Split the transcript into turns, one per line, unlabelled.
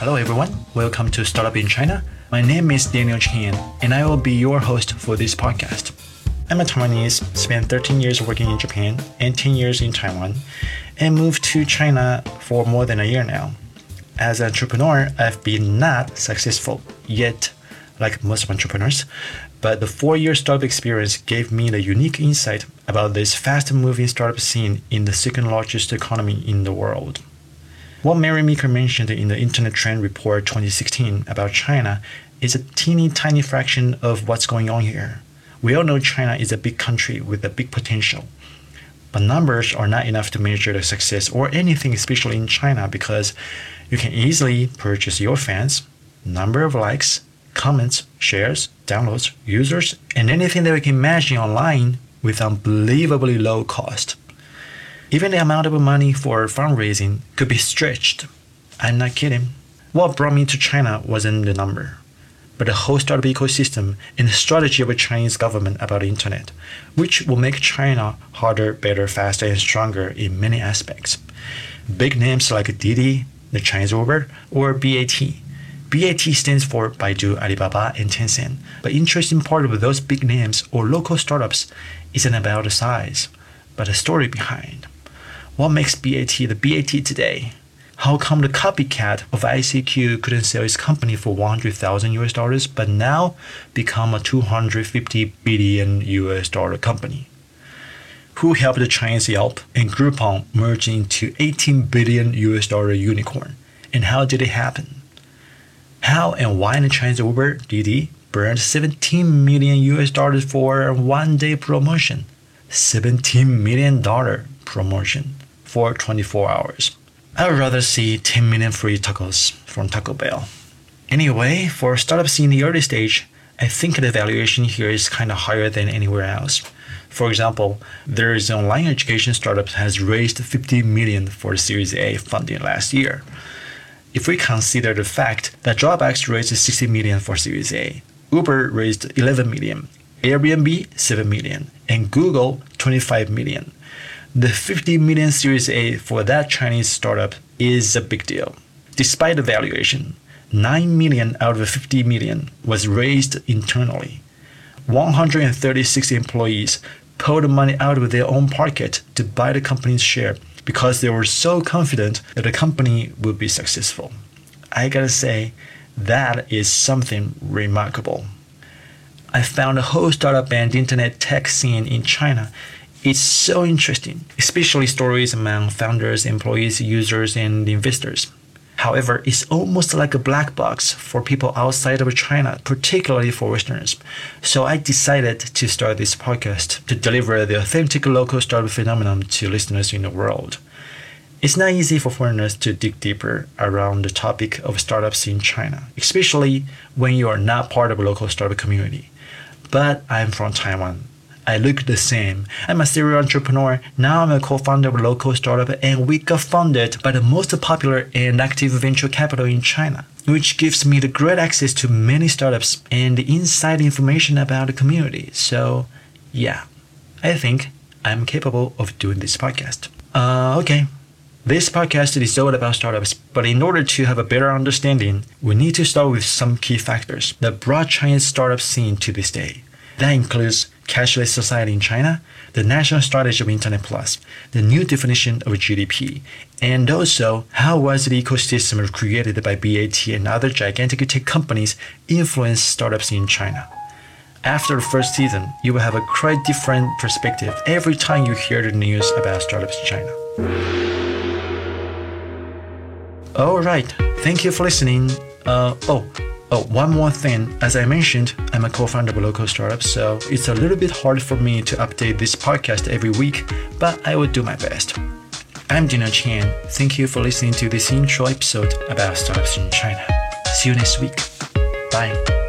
Hello, everyone. Welcome to Startup in China. My name is Daniel Chen, and I will be your host for this podcast. I'm a Taiwanese, spent 13 years working in Japan and 10 years in Taiwan, and moved to China for more than a year now. As an entrepreneur, I've been not successful yet, like most entrepreneurs, but the four year startup experience gave me the unique insight about this fast moving startup scene in the second largest economy in the world. What Mary Meeker mentioned in the Internet Trend Report 2016 about China is a teeny tiny fraction of what's going on here. We all know China is a big country with a big potential. But numbers are not enough to measure the success or anything, especially in China, because you can easily purchase your fans, number of likes, comments, shares, downloads, users, and anything that we can imagine online with unbelievably low cost. Even the amount of money for fundraising could be stretched. I'm not kidding. What brought me to China wasn't the number, but the whole startup ecosystem and the strategy of the Chinese government about the internet, which will make China harder, better, faster, and stronger in many aspects. Big names like Didi, the Chinese Uber, or BAT. BAT stands for Baidu, Alibaba, and Tencent. But interesting part of those big names or local startups isn't about the size, but the story behind. What makes BAT the BAT today? How come the copycat of ICQ couldn't sell its company for 100,000 US dollars but now become a 250 billion US dollar company? Who helped the Chinese Yelp and Groupon merge into 18 billion US dollar unicorn? And how did it happen? How and why the Chinese Uber Didi burned 17 million US dollars for one day promotion? 17 million dollar promotion for 24 hours. I would rather see 10 million free tacos from Taco Bell. Anyway, for startups in the early stage, I think the valuation here is kind of higher than anywhere else. For example, there is an online education startup has raised 50 million for Series A funding last year. If we consider the fact that Dropbox raised 60 million for Series A, Uber raised 11 million, Airbnb 7 million, and Google 25 million. The 50 million Series A for that Chinese startup is a big deal. Despite the valuation, 9 million out of the 50 million was raised internally. 136 employees pulled money out of their own pocket to buy the company's share because they were so confident that the company would be successful. I gotta say, that is something remarkable. I found the whole startup and internet tech scene in China it's so interesting, especially stories among founders, employees, users, and investors. However, it's almost like a black box for people outside of China, particularly for Westerners. So I decided to start this podcast to deliver the authentic local startup phenomenon to listeners in the world. It's not easy for foreigners to dig deeper around the topic of startups in China, especially when you are not part of a local startup community. But I'm from Taiwan, I look the same. I'm a serial entrepreneur. Now I'm a co-founder of a local startup and we got funded by the most popular and active venture capital in China, which gives me the great access to many startups and inside information about the community. So yeah, I think I'm capable of doing this podcast. Uh, okay. This podcast is all about startups, but in order to have a better understanding, we need to start with some key factors that brought Chinese startup scene to this day. That includes cashless society in China, the national strategy of Internet Plus, the new definition of GDP, and also how was the ecosystem created by BAT and other gigantic tech companies influence startups in China. After the first season, you will have a quite different perspective every time you hear the news about startups in China. All right, thank you for listening. Uh, oh, Oh, one more thing. As I mentioned, I'm a co-founder of a local startup, so it's a little bit hard for me to update this podcast every week, but I will do my best. I'm Dina Chen. Thank you for listening to this intro episode about startups in China. See you next week. Bye.